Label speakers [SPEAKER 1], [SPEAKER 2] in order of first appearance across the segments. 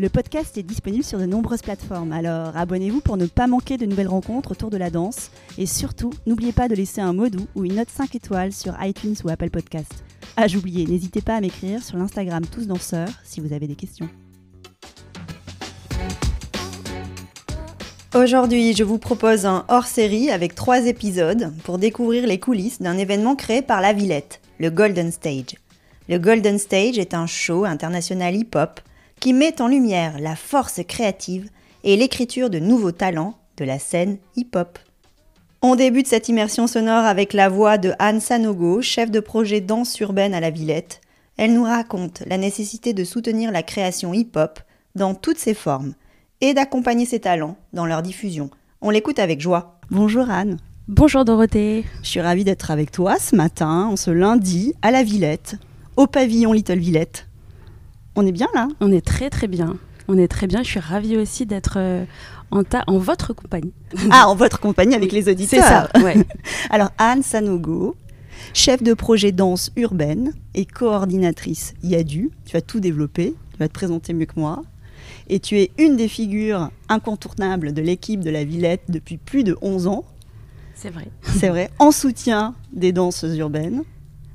[SPEAKER 1] Le podcast est disponible sur de nombreuses plateformes, alors abonnez-vous pour ne pas manquer de nouvelles rencontres autour de la danse. Et surtout, n'oubliez pas de laisser un mot doux ou une note 5 étoiles sur iTunes ou Apple Podcast. Ah, j'oubliais, n'hésitez pas à m'écrire sur l'Instagram Tous Danseurs si vous avez des questions. Aujourd'hui, je vous propose un hors-série avec trois épisodes pour découvrir les coulisses d'un événement créé par la Villette, le Golden Stage. Le Golden Stage est un show international hip-hop qui met en lumière la force créative et l'écriture de nouveaux talents de la scène hip-hop. On débute cette immersion sonore avec la voix de Anne Sanogo, chef de projet danse urbaine à la Villette. Elle nous raconte la nécessité de soutenir la création hip-hop dans toutes ses formes et d'accompagner ses talents dans leur diffusion. On l'écoute avec joie. Bonjour Anne.
[SPEAKER 2] Bonjour Dorothée.
[SPEAKER 1] Je suis ravie d'être avec toi ce matin, en ce lundi, à la Villette, au pavillon Little Villette. On est bien là?
[SPEAKER 2] On est très très bien. On est très bien. Je suis ravie aussi d'être euh, en, en votre compagnie.
[SPEAKER 1] Ah, en votre compagnie avec les auditeurs.
[SPEAKER 2] C'est ça, ouais.
[SPEAKER 1] Alors, Anne Sanogo, chef de projet danse urbaine et coordinatrice IADU. Tu vas tout développer, tu vas te présenter mieux que moi. Et tu es une des figures incontournables de l'équipe de la Villette depuis plus de 11 ans.
[SPEAKER 2] C'est vrai.
[SPEAKER 1] C'est vrai, en soutien des danses urbaines.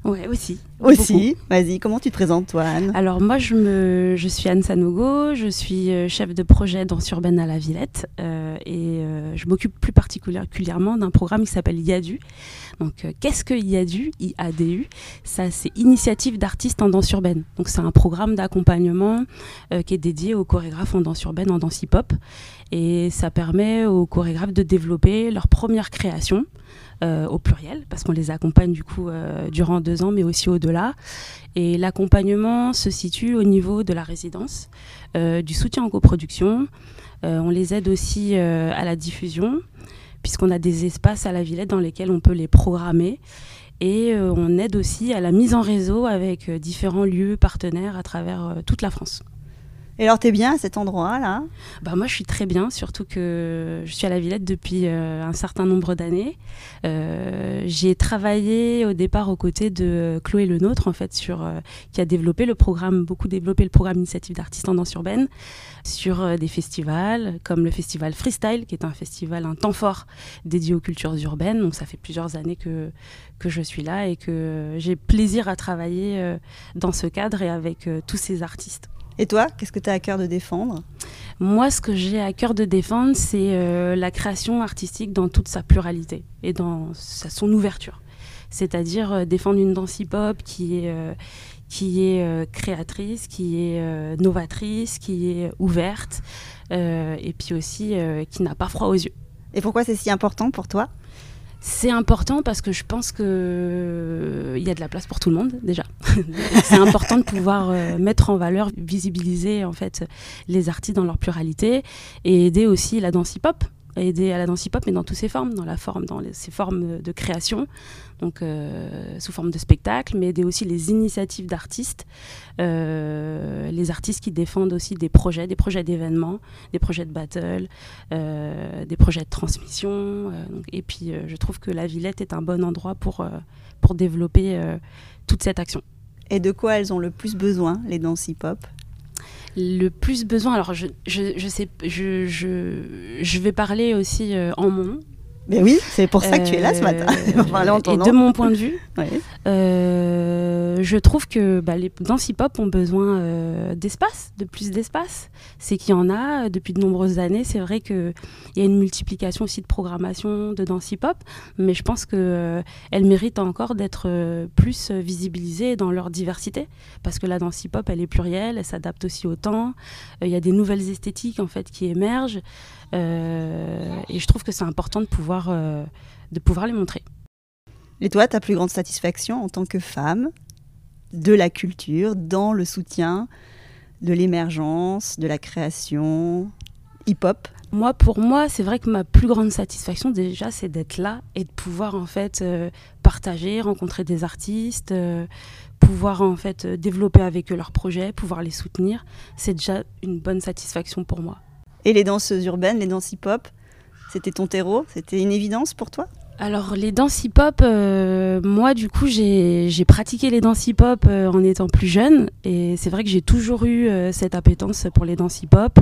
[SPEAKER 2] Ouais, aussi.
[SPEAKER 1] Aussi. Vas-y, comment tu te présentes, toi, Anne?
[SPEAKER 2] Alors, moi, je, me, je suis Anne Sanogo, je suis euh, chef de projet danse urbaine à la Villette euh, et euh, je m'occupe plus particulièrement d'un programme qui s'appelle IADU. Donc, qu'est-ce que IADU IADU, ça, c'est Initiative d'artistes en danse urbaine. Donc, c'est un programme d'accompagnement qui est dédié aux chorégraphes en danse urbaine, en danse hip-hop. Et ça permet aux chorégraphes de développer leur première création. Euh, au pluriel, parce qu'on les accompagne du coup euh, durant deux ans, mais aussi au-delà. Et l'accompagnement se situe au niveau de la résidence, euh, du soutien en coproduction. On les aide aussi à la diffusion, puisqu'on a des espaces à la Villette dans lesquels on peut les programmer. Et on aide aussi à la mise en réseau avec différents lieux partenaires à travers toute la France.
[SPEAKER 1] Et alors, t'es bien à cet endroit-là
[SPEAKER 2] Bah moi, je suis très bien, surtout que je suis à la Villette depuis euh, un certain nombre d'années. Euh, j'ai travaillé au départ aux côtés de Chloé Lenôtre, en fait, sur, euh, qui a développé le programme, beaucoup développé le programme Initiative d'artistes en danse urbaine, sur des festivals comme le festival Freestyle, qui est un festival, un temps fort dédié aux cultures urbaines. Donc ça fait plusieurs années que, que je suis là et que j'ai plaisir à travailler dans ce cadre et avec tous ces artistes.
[SPEAKER 1] Et toi, qu'est-ce que tu as à cœur de défendre?
[SPEAKER 2] Moi, ce que j'ai à cœur de défendre, c'est euh, la création artistique dans toute sa pluralité et dans sa, son ouverture. C'est-à-dire euh, défendre une danse hip-hop qui est, euh, qui est créatrice, qui est novatrice, qui est ouverte et puis aussi qui n'a pas froid aux yeux.
[SPEAKER 1] Et pourquoi c'est si important pour toi?
[SPEAKER 2] C'est important parce que je pense que euh, il y a de la place pour tout le monde déjà. c'est important de pouvoir euh, mettre en valeur, visibiliser en fait les artistes dans leur pluralité et aider aussi la danse hip-hop, aider à la danse hip-hop mais dans toutes ses formes, dans la forme, dans ses formes de création, donc euh, sous forme de spectacle, mais aider aussi les initiatives d'artistes, euh, les artistes qui défendent aussi des projets, des projets d'événements, des projets de battle, euh, des projets de transmission. et puis je trouve que la Villette est un bon endroit pour, pour développer toute cette action.
[SPEAKER 1] Et de quoi elles ont le plus besoin, les danses hip-hop?
[SPEAKER 2] Le plus besoin, alors je, je, je sais, je, je, je vais parler aussi euh, en mon.
[SPEAKER 1] Mais oui, c'est pour ça que tu es là ce matin. Ton
[SPEAKER 2] et de mon point de vue,
[SPEAKER 1] Ouais.
[SPEAKER 2] Euh, je trouve que bah, les danses hip-hop ont besoin euh, d'espace, de plus d'espace. C'est qu'il y en a euh, depuis de nombreuses années. C'est vrai qu'il y a une multiplication aussi de programmation de danse hip-hop, mais je pense qu'elles méritent encore d'être euh, plus euh, visibilisées dans leur diversité, parce que la danse hip-hop, elle est plurielle, elle s'adapte aussi au temps. Euh, Il y a des nouvelles esthétiques en fait qui émergent, euh, et je trouve que c'est important de pouvoir, euh, de pouvoir les montrer.
[SPEAKER 1] Et toi, ta plus grande satisfaction en tant que femme de la culture dans le soutien de l'émergence, de la création hip-hop?
[SPEAKER 2] Moi, pour moi, c'est vrai que ma plus grande satisfaction déjà, c'est d'être là et de pouvoir en fait euh, partager, rencontrer des artistes, euh, pouvoir en fait euh, développer avec eux leurs projets, pouvoir les soutenir. C'est déjà une bonne satisfaction pour moi.
[SPEAKER 1] Et les danses urbaines, les danses hip-hop, c'était ton terreau C'était une évidence pour toi?
[SPEAKER 2] Alors les danses hip-hop, euh, moi du coup j'ai pratiqué les danses hip-hop euh, en étant plus jeune et c'est vrai que j'ai toujours eu euh, cette appétence pour les danses hip-hop.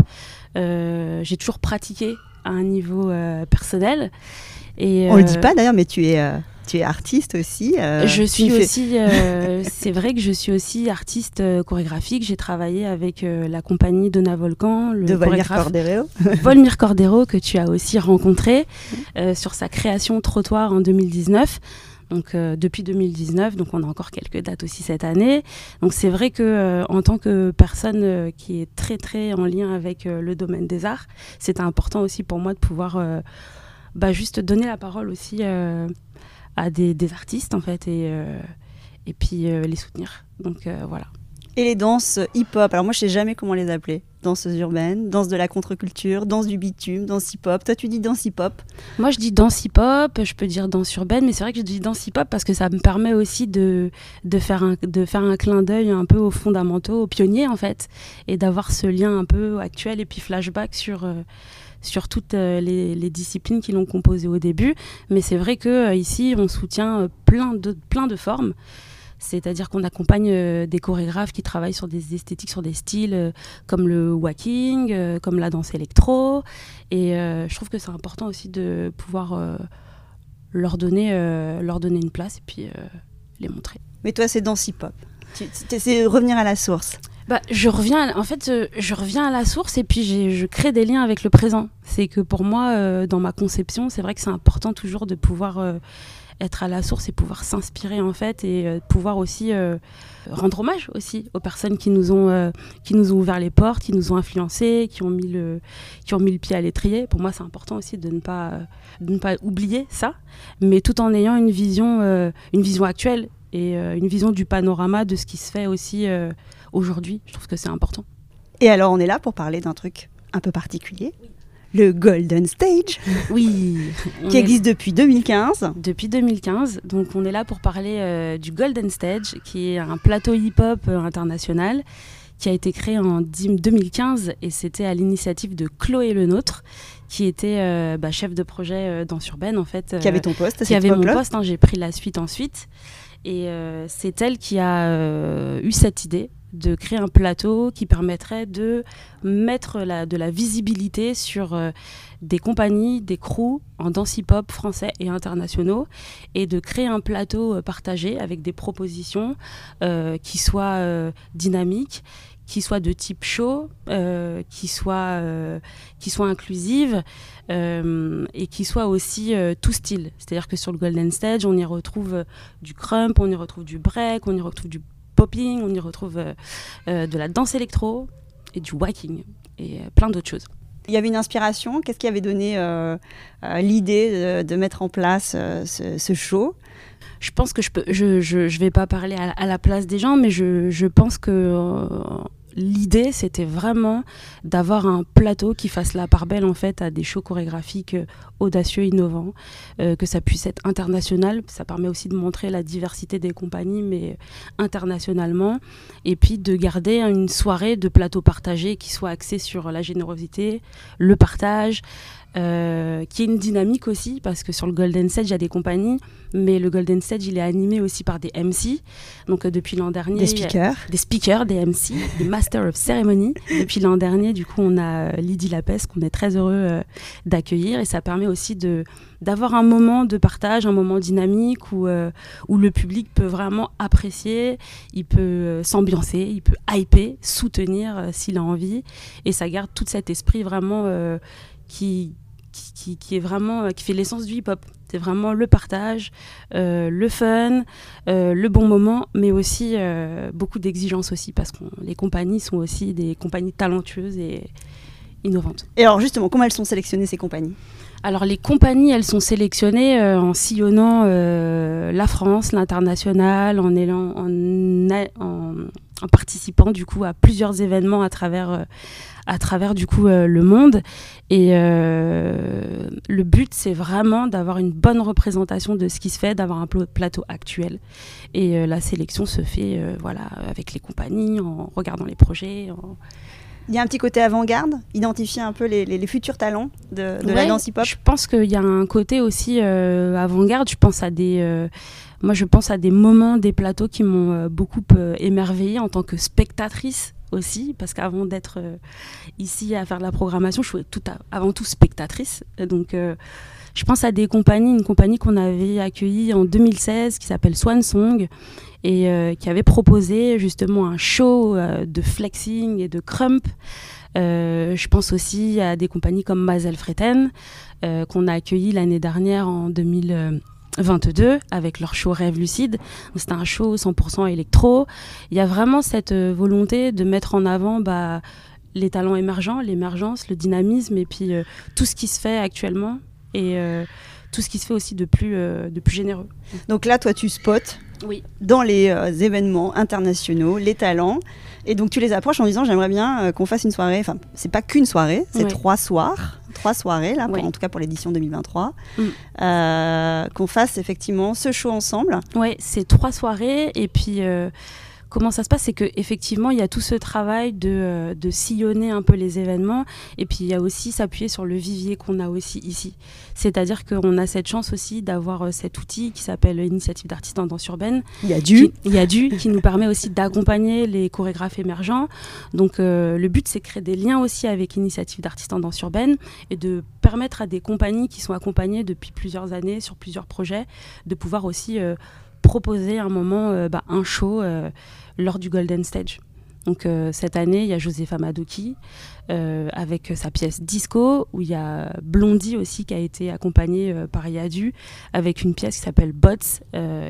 [SPEAKER 2] j'ai toujours pratiqué à un niveau personnel.
[SPEAKER 1] Et, On le dit pas d'ailleurs, mais tu es tu es artiste aussi.
[SPEAKER 2] Euh, je suis aussi, euh, c'est vrai que je suis aussi artiste euh, chorégraphique. J'ai travaillé avec la compagnie Donna Volcan,
[SPEAKER 1] le de Volmir Cordero.
[SPEAKER 2] Volmir Cordero, que tu as aussi rencontré sur sa création Trottoir en 2019. Donc depuis 2019, donc on a encore quelques dates aussi cette année. Donc c'est vrai que en tant que personne qui est très très en lien avec le domaine des arts, c'était important aussi pour moi de pouvoir bah, juste donner la parole aussi à des, artistes en fait et, euh, et puis euh, les soutenir. Donc euh, voilà.
[SPEAKER 1] Et les danses hip-hop, alors moi je sais jamais comment les appeler. Danses urbaines, danse de la contre-culture, danse du bitume, danse hip-hop. Toi tu dis danse hip-hop
[SPEAKER 2] Moi je dis danse hip-hop, je peux dire danse urbaine, mais c'est vrai que je dis danse hip-hop parce que ça me permet aussi de, de, faire, un, de faire un clin d'œil un peu aux fondamentaux, aux pionniers en fait, et d'avoir ce lien un peu actuel et puis flashback sur sur toutes euh, les, disciplines qui l'ont composé au début. Mais c'est vrai que euh, ici, on soutient euh, plein de, plein de formes. C'est-à-dire qu'on accompagne des chorégraphes qui travaillent sur des esthétiques, sur des styles comme le walking, comme la danse électro. Et je trouve que c'est important aussi de pouvoir leur, donner, leur donner une place et puis les montrer.
[SPEAKER 1] Mais toi, c'est danse hip-hop. C'est revenir à la source
[SPEAKER 2] bah, je reviens, en fait, euh, je reviens à la source et puis je crée des liens avec le présent. C'est que pour moi, euh, dans ma conception, c'est vrai que c'est important toujours de pouvoir euh, être à la source et pouvoir s'inspirer en fait et pouvoir aussi rendre hommage aussi aux personnes qui nous ont qui nous ont ouvert les portes, qui nous ont influencés, qui ont mis le qui ont mis le pied à l'étrier. Pour moi, c'est important aussi de ne pas de ne pas oublier ça, mais tout en ayant une vision une vision actuelle et une vision du panorama de ce qui se fait aussi aujourd'hui. Je trouve que c'est important.
[SPEAKER 1] Et alors, on est là pour parler d'un truc un peu particulier. Le Golden Stage.
[SPEAKER 2] Oui.
[SPEAKER 1] qui existe depuis 2015.
[SPEAKER 2] Depuis 2015. Donc, on est là pour parler euh, du Golden Stage, qui est un plateau hip-hop euh, international qui a été créé en 2015 et c'était à l'initiative de Chloé Lenôtre qui était euh, bah, chef de projet dans Urbaine en fait.
[SPEAKER 1] qui avait ton poste
[SPEAKER 2] Qui avait mon poste, hein, j'ai pris la suite ensuite. Et c'est elle qui a eu cette idée de créer un plateau qui permettrait de mettre de la visibilité sur euh, des compagnies, des crews en danse hip-hop français et internationaux et de créer un plateau euh, partagé avec des propositions euh, qui soient dynamiques, qui soient de type show, qui soient qui soient inclusives et qui soient aussi tout style. C'est-à-dire que sur le Golden Stage, on y retrouve du crump, on y retrouve du break, on y retrouve du popping, on y retrouve euh, euh, de la danse électro et du walking et euh, plein d'autres choses.
[SPEAKER 1] Il y avait une inspiration Qu'est-ce qui avait donné l'idée de, mettre en place ce, show?
[SPEAKER 2] Je pense que je je, vais pas parler à, la place des gens, mais je, je pense que l'idée, c'était vraiment d'avoir un plateau qui fasse la part belle en fait à des shows chorégraphiques euh, audacieux, innovants, euh, que ça puisse être international. Ça permet aussi de montrer la diversité des compagnies, mais internationalement, et puis de garder une soirée de plateau partagé qui soit axée sur la générosité, le partage, euh, qui est une dynamique aussi, parce que sur le Golden Stage, il y a des compagnies, mais le Golden Stage, il est animé aussi par des MC. Donc euh, depuis l'an dernier...
[SPEAKER 1] Des speakers.
[SPEAKER 2] Des speakers, des MC, des Master of Ceremony. Depuis l'an dernier, du coup, on a euh, Lydie Lapes, qu'on est très heureux d'accueillir, et ça permet aussi de d'avoir un moment de partage, un moment dynamique où, où le public peut vraiment apprécier, il peut s'ambiancer, il peut hyper, soutenir s'il a envie, et ça garde tout cet esprit vraiment qui, qui, est vraiment euh, qui fait l'essence du hip-hop. C'est vraiment le partage, euh, le fun, euh, le bon moment, mais aussi beaucoup d'exigences aussi parce que les compagnies sont aussi des compagnies talentueuses et innovantes.
[SPEAKER 1] Et alors justement, comment elles sont sélectionnées ces compagnies?
[SPEAKER 2] Alors les compagnies, elles sont sélectionnées euh, en sillonnant euh, la France, l'international, en, en, en, participant du coup à plusieurs événements à travers, euh, à travers du coup le monde. Et le but, c'est vraiment d'avoir une bonne représentation de ce qui se fait, d'avoir un plateau actuel. Et la sélection se fait voilà avec les compagnies, en regardant les projets. En
[SPEAKER 1] il y a un petit côté avant-garde, identifier un peu les, futurs talents de, la danse hip-hop.
[SPEAKER 2] Je pense qu'il y a un côté aussi euh, avant-garde. Je pense à des, euh, moi, je pense à des moments, des plateaux qui m'ont euh, beaucoup émerveillée en tant que spectatrice aussi, parce qu'avant d'être ici à faire de la programmation, je suis tout avant tout spectatrice. Donc je pense à des compagnies, une compagnie qu'on avait accueillie en 2016 qui s'appelle Swan Song et euh, qui avait proposé justement un show euh, de flexing et de crump. Euh, je pense aussi à des compagnies comme Mazel Freten qu'on a accueilli l'année dernière en 2022 avec leur show Rêve Lucide. C'était un show 100% électro. Il y a vraiment cette volonté de mettre en avant bah, les talents émergents, l'émergence, le dynamisme et puis tout ce qui se fait actuellement et euh, tout ce qui se fait aussi de plus, euh, de plus généreux.
[SPEAKER 1] Donc là, toi, tu spots
[SPEAKER 2] oui.
[SPEAKER 1] dans les euh, événements internationaux les talents. Et donc tu les approches en disant j'aimerais bien qu'on fasse une soirée. Enfin, c'est pas qu'une soirée, c'est trois soirs, trois soirées là, en tout cas pour l'édition 2023. Mm. qu'on fasse effectivement ce show ensemble.
[SPEAKER 2] Oui, c'est trois soirées et puis comment ça se passe, c'est qu'effectivement, il y a tout ce travail euh, de, sillonner un peu les événements, et puis il y a aussi s'appuyer sur le vivier qu'on a aussi ici. C'est-à-dire qu'on a cette chance aussi d'avoir euh, cet outil qui s'appelle l'initiative d'artistes en danse urbaine.
[SPEAKER 1] Il y a du.
[SPEAKER 2] il y a du, qui nous permet aussi d'accompagner les chorégraphes émergents. Donc euh, le but, c'est de créer des liens aussi avec l'initiative d'artistes en danse urbaine et de permettre à des compagnies qui sont accompagnées depuis plusieurs années sur plusieurs projets de pouvoir aussi proposer un moment euh, bah, un show euh, lors du Golden Stage. Donc euh, cette année, il y a Josepha Madoki avec sa pièce Disco, où il y a Blondie aussi qui a été accompagnée par Yadu avec une pièce qui s'appelle Bots,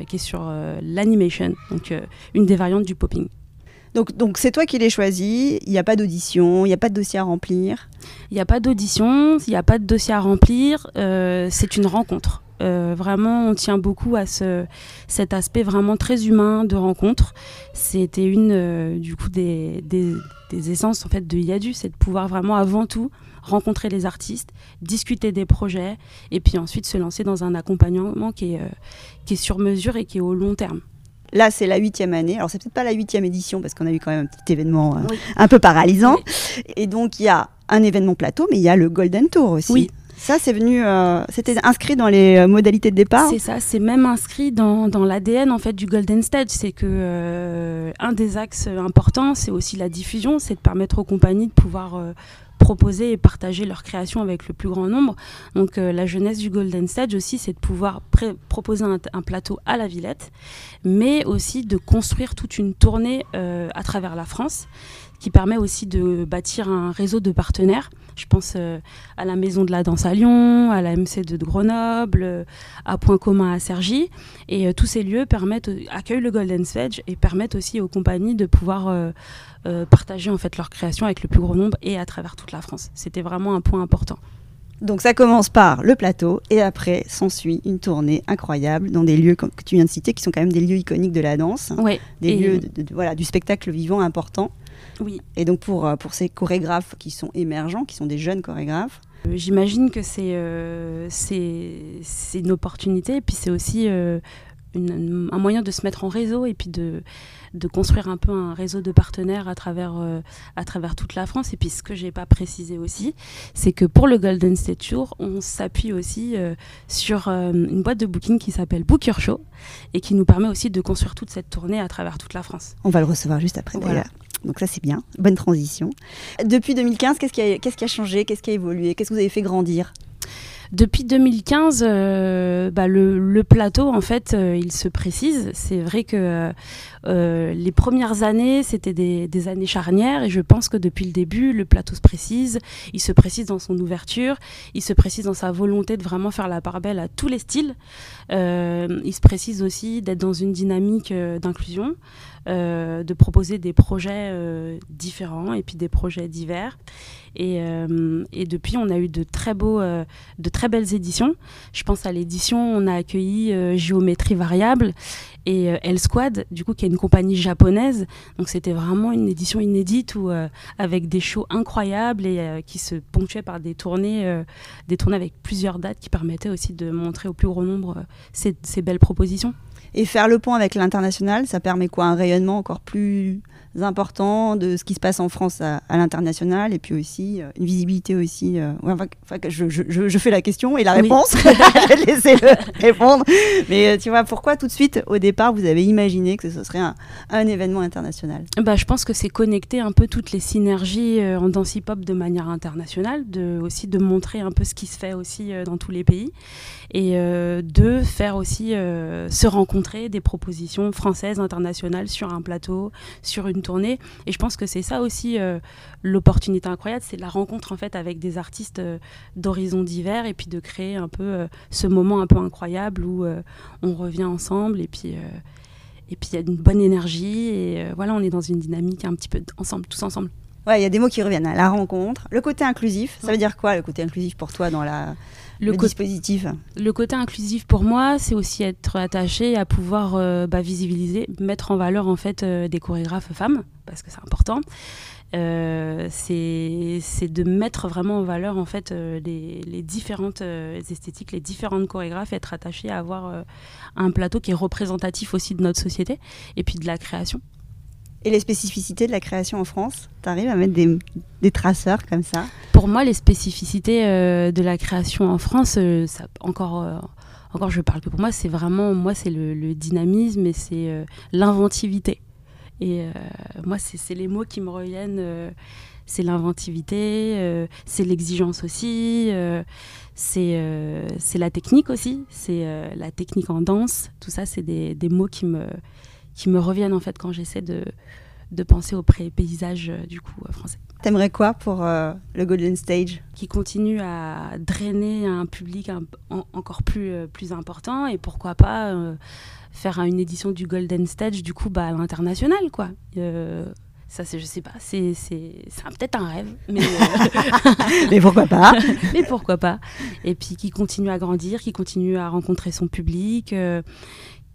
[SPEAKER 2] qui est sur l'animation, donc une des variantes du popping.
[SPEAKER 1] Donc, donc c'est toi qui l'as choisi, il n'y a pas d'audition, il n'y a pas de dossier à remplir?
[SPEAKER 2] Il n'y a pas d'audition, il n'y a pas de dossier à remplir, c'est une rencontre. Euh, vraiment, on tient beaucoup à ce, cet aspect vraiment très humain de rencontre. C'était une euh, du coup des, des, essences en fait de Yadu, c'est de pouvoir vraiment avant tout rencontrer les artistes, discuter des projets et puis ensuite se lancer dans un accompagnement qui est, euh, qui est sur mesure et qui est au long terme.
[SPEAKER 1] Là, c'est la huitième année. Alors, c'est peut-être pas la huitième édition parce qu'on a eu quand même un petit événement un peu paralysant. Et donc, il y a un événement plateau, mais il y a le Golden Tour aussi.
[SPEAKER 2] Oui,
[SPEAKER 1] ça, c'est venu, euh, c'était inscrit dans les euh, modalités de départ.
[SPEAKER 2] C'est ça, c'est même inscrit dans, dans l'ADN en fait du Golden Stage. C'est que euh, un des axes importants, c'est aussi la diffusion, c'est de permettre aux compagnies de pouvoir proposer et partager leur création avec le plus grand nombre. Donc la jeunesse du Golden Stage aussi, c'est de pouvoir proposer un, plateau à la Villette, mais aussi de construire toute une tournée à travers la France qui permet aussi de bâtir un réseau de partenaires. Je pense euh, à la Maison de la Danse à Lyon, à la MC de Grenoble, euh, à Point Commun à Cergy. Et euh, tous ces lieux permettent, accueillent le Golden Stage et permettent aussi aux compagnies de pouvoir partager en fait leur création avec le plus grand nombre et à travers toute la France. C'était vraiment un point important.
[SPEAKER 1] Donc ça commence par le plateau et après s'ensuit une tournée incroyable dans des lieux que tu viens de citer qui sont quand même des lieux iconiques de la danse,
[SPEAKER 2] ouais,
[SPEAKER 1] des lieux voilà, du spectacle vivant important.
[SPEAKER 2] Oui.
[SPEAKER 1] Et donc pour, euh, pour ces chorégraphes qui sont émergents, qui sont des jeunes chorégraphes,
[SPEAKER 2] euh, J'imagine que c'est euh, une opportunité et puis c'est aussi un moyen de se mettre en réseau et puis de, de construire un peu un réseau de partenaires à travers, à travers toute la France. Et puis ce que j'ai pas précisé aussi, c'est que pour le Golden State Tour, on s'appuie aussi sur une boîte de booking qui s'appelle Book Your Show et qui nous permet aussi de construire toute cette tournée à travers toute la France.
[SPEAKER 1] On va le recevoir juste après voilà. Donc ça c'est bien, bonne transition. Depuis 2015, qu'est-ce qui a, changé, qu'est-ce qui a évolué, qu'est-ce que vous avez fait grandir?
[SPEAKER 2] Depuis 2015, euh, bah, le, plateau, en fait, euh, il se précise. C'est vrai que euh, les premières années, c'était des, années charnières, et je pense que depuis le début, le plateau se précise. Il se précise dans son ouverture, il se précise dans sa volonté de vraiment faire la part belle à tous les styles. il se précise aussi d'être dans une dynamique d'inclusion. De proposer des projets différents et puis des projets divers. Et, depuis, on a eu de très beaux, très belles éditions. Je pense à l'édition, on a accueilli Géométrie Variable et El Squad, du coup, qui est une compagnie japonaise. Donc c'était vraiment une édition inédite où, avec des shows incroyables et qui se ponctuaient par des tournées, des tournées avec plusieurs dates qui permettaient aussi de montrer au plus grand nombre ces belles propositions.
[SPEAKER 1] Et faire le pont avec l'international, ça permet quoi? Un rayonnement encore plus important de ce qui se passe en France à, l'international et puis aussi euh, une visibilité aussi. Euh, je, je, je, fais la question et la réponse, je vais laisser le répondre. Mais euh, tu vois, pourquoi tout de suite au départ vous avez imaginé que ce serait un, un événement international?
[SPEAKER 2] Bah, Je pense que c'est connecter un peu toutes les synergies en danse hip-hop de manière internationale, de, aussi de montrer un peu ce qui se fait aussi dans tous les pays et de faire aussi se rencontrer des propositions françaises, internationales sur un plateau, sur une tournée. Et je pense que c'est ça aussi euh, l'opportunité incroyable, c'est la rencontre en fait avec des artistes euh, d'horizons divers et puis de créer un peu euh, ce moment un peu incroyable où on revient ensemble et puis et puis il y a une bonne énergie et voilà, on est dans une dynamique un petit peu ensemble, tous ensemble.
[SPEAKER 1] Ouais, il y a des mots qui reviennent. La rencontre, le côté inclusif. Ça veut dire quoi le côté inclusif pour toi dans la le, dispositif?
[SPEAKER 2] Le côté inclusif pour moi, c'est aussi être attaché à pouvoir euh, bah, visibiliser, mettre en valeur en fait euh, des chorégraphes femmes, parce que c'est important. Euh, c'est de mettre vraiment en valeur en fait les, les, différentes esthétiques, les différentes chorégraphes, être attaché à avoir un plateau qui est représentatif aussi de notre société et puis de la création.
[SPEAKER 1] Et les spécificités de la création en France Tu arrives à mettre des, des, traceurs comme ça?
[SPEAKER 2] Pour moi, les spécificités euh, de la création en France, euh, encore, euh, encore je parle que pour moi, c'est vraiment, moi, c'est le, dynamisme et c'est l'inventivité. Et moi, c'est les mots qui me reviennent. c'est l'inventivité, c'est l'exigence aussi, c'est la technique aussi, c'est la technique en danse. Tout ça, c'est des, des mots qui me qui me reviennent en fait quand j'essaie de, de penser au paysage euh, du coup euh, français.
[SPEAKER 1] T'aimerais quoi pour euh, le Golden Stage?
[SPEAKER 2] Qui continue à drainer un public encore plus, plus important et pourquoi pas faire une édition du Golden Stage du coup bah, à l'international quoi. ça c'est je sais pas, c'est peut-être un rêve, mais,
[SPEAKER 1] mais pourquoi pas?
[SPEAKER 2] Mais pourquoi pas? Et puis qui continue à grandir, qui continue à rencontrer son public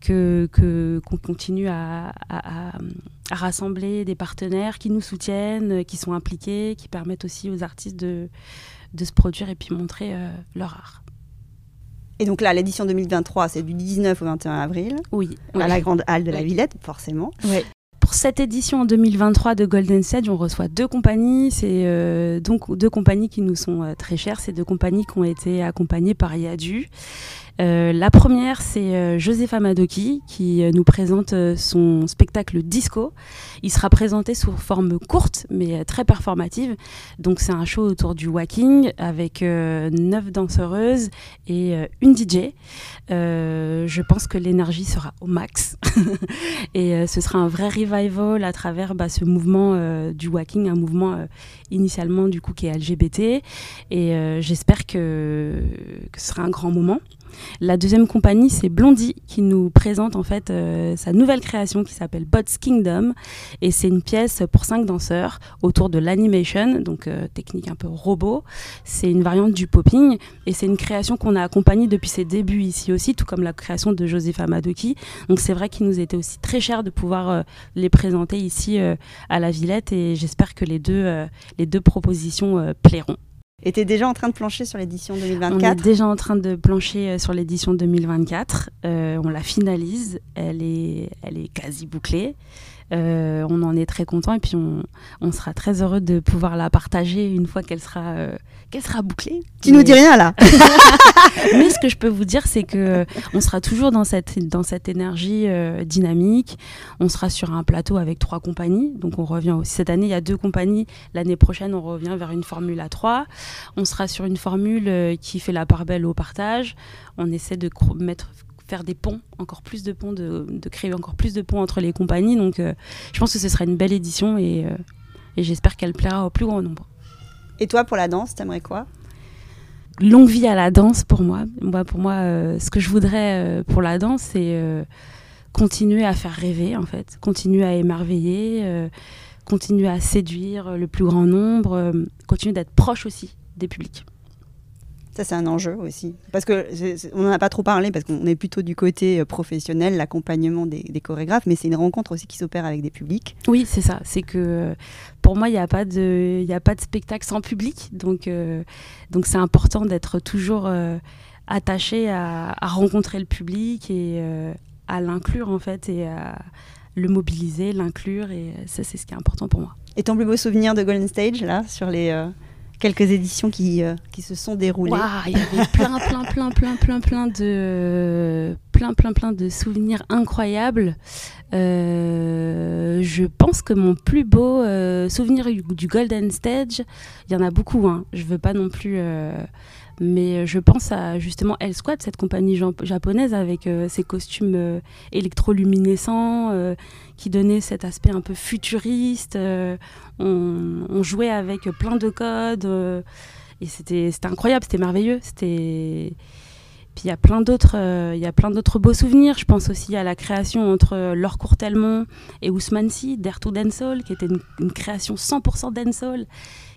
[SPEAKER 2] que qu'on continue à, rassembler des partenaires qui nous soutiennent, qui sont impliqués, qui permettent aussi aux artistes de, de se produire et puis montrer euh, leur art.
[SPEAKER 1] Et donc là, l'édition 2023, c'est du 19 au 21 avril.
[SPEAKER 2] Oui.
[SPEAKER 1] À la Grande Halle de la Villette, forcément.
[SPEAKER 2] Oui. Pour cette édition en 2023 de Golden Stage, on reçoit deux compagnies. C'est euh, donc deux compagnies qui nous sont euh, très chères. C'est deux compagnies qui ont été accompagnées par Yadu. Euh, la première, c'est euh, Josepha Madoki qui euh, nous présente son spectacle Disco. Il sera présenté sous forme courte mais très performative. Donc c'est un show autour du walking avec neuf danseuses et une DJ. je pense que l'énergie sera au max et ce sera un vrai revival à travers bah, ce mouvement du walking, un mouvement initialement du coup qui est LGBT. Et j'espère que ce sera un grand moment. La deuxième compagnie, c'est Blondie, qui nous présente en fait euh, sa nouvelle création qui s'appelle Bots Kingdom. Et c'est une pièce pour cinq danseurs autour de l'animation, donc euh, technique un peu robot. C'est une variante du popping et c'est une création qu'on a accompagnée depuis ses débuts ici aussi, tout comme la création de Josepha Madoki. Donc c'est vrai qu'il nous était aussi très cher de pouvoir euh, les présenter ici à la Villette et j'espère que les deux, les deux propositions plairont.
[SPEAKER 1] Et tu es déjà en train de plancher sur l'édition 2024 On
[SPEAKER 2] est déjà en train de plancher euh, sur l'édition 2024. Euh, on la finalise. Elle est, elle est quasi bouclée. Euh, on en est très content et puis on, sera très heureux de pouvoir la partager une fois qu'elle sera, euh, qu'elle sera bouclée.
[SPEAKER 1] Tu nous dis rien là
[SPEAKER 2] Mais ce que je peux vous dire, c'est que euh, on sera toujours dans cette, dans cette énergie dynamique. On sera sur un plateau avec trois compagnies. Donc on revient aussi. Cette année, il y a deux compagnies. L'année prochaine, on revient vers une formule à trois. On sera sur une formule qui fait la part belle au partage. On essaie de mettre faire des ponts, encore plus de ponts, de, créer encore plus de ponts entre les compagnies. Donc euh, je pense que ce sera une belle édition et, euh, et j'espère qu'elle plaira au plus grand nombre.
[SPEAKER 1] Et toi, pour la danse, t'aimerais quoi?
[SPEAKER 2] Longue vie à la danse pour moi. moi pour moi, euh, ce que je voudrais pour la danse, c'est continuer à faire rêver, en fait, continuer à émerveiller, continuer à séduire le plus grand nombre, continuer d'être proche aussi des publics.
[SPEAKER 1] Ça, c'est un enjeu aussi. Parce que on n'en a pas trop parlé, parce qu'on est plutôt du côté euh, professionnel, l'accompagnement des, chorégraphes, mais c'est une rencontre aussi qui s'opère avec des publics.
[SPEAKER 2] Oui, c'est ça. C'est que pour moi, il n'y a, pas de, a pas de spectacle sans public. Donc, euh, donc c'est important d'être toujours euh, attaché à, rencontrer le public et à l'inclure, en fait, et à le mobiliser, l'inclure. Et ça, c'est ce qui est important pour moi.
[SPEAKER 1] Et ton plus beau souvenir de Golden Stage, là, sur les quelques éditions qui, euh, qui se sont déroulées.
[SPEAKER 2] il y avait plein, plein, plein, plein, plein, plein de, plein, plein, plein de souvenirs incroyables. Euh, je pense que mon plus beau euh, souvenir du Golden Stage, il y en a beaucoup. Hein. Je veux pas non plus mais euh, je pense à justement El Squad, cette compagnie japonaise avec euh, ses costumes euh, électroluminescents qui donnaient cet aspect un peu futuriste. On, jouait avec plein de codes et c'était incroyable, c'était merveilleux. Puis il y a plein d'autres, y a plein d'autres beaux souvenirs. Je pense aussi à la création entre Laure Courtelmont et Ousmane Sy, Dare to Dancehall, qui était une, une création 100% dancehall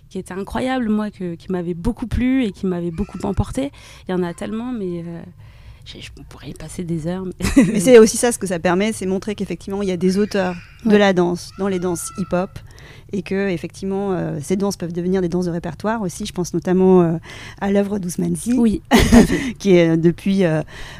[SPEAKER 2] qui était incroyable, moi, que, qui m'avait beaucoup plu et qui m'avait beaucoup emporté. Il y en a tellement, mais euh, je, pourrais y passer des heures.
[SPEAKER 1] Mais, c'est aussi ça ce que ça permet, c'est montrer qu'effectivement, il y a des auteurs de la danse dans les danses hip-hop et que effectivement euh, ces danses peuvent devenir des danses de répertoire aussi. Je pense notamment euh, à l'œuvre d'Ousmane
[SPEAKER 2] oui,
[SPEAKER 1] qui est euh, depuis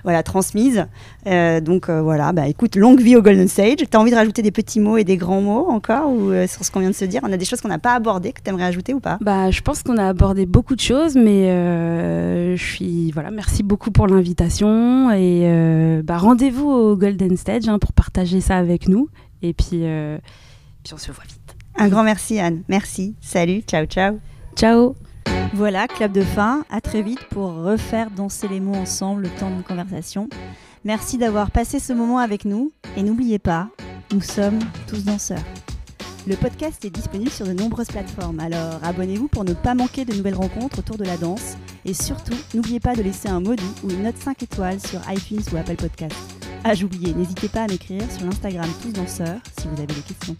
[SPEAKER 1] voilà transmise. donc voilà, bah écoute, longue vie au Golden Stage. Tu as envie de rajouter des petits mots et des grands mots encore ou sur ce qu'on vient de se dire? On a des choses qu'on n'a pas abordées que tu aimerais ajouter ou pas?
[SPEAKER 2] Bah je pense qu'on a abordé beaucoup de choses, mais je suis voilà, merci beaucoup pour l'invitation et bah, rendez-vous au Golden Stage hein, pour partager ça avec nous. Et puis, puis on se voit vite.
[SPEAKER 1] Un grand merci Anne. Merci. Salut. Ciao, ciao.
[SPEAKER 2] Ciao.
[SPEAKER 1] Voilà, clap de fin. À très vite pour refaire danser les mots ensemble le temps de conversation. Merci d'avoir passé ce moment avec nous. Et n'oubliez pas, nous sommes tous danseurs. Le podcast est disponible sur de nombreuses plateformes, alors abonnez-vous pour ne pas manquer de nouvelles rencontres autour de la danse. Et surtout, n'oubliez pas de laisser un doux ou une note 5 étoiles sur iTunes ou Apple Podcast. Ah, j'oubliais, n'hésitez pas à m'écrire sur l'Instagram Tous Danseurs si vous avez des questions.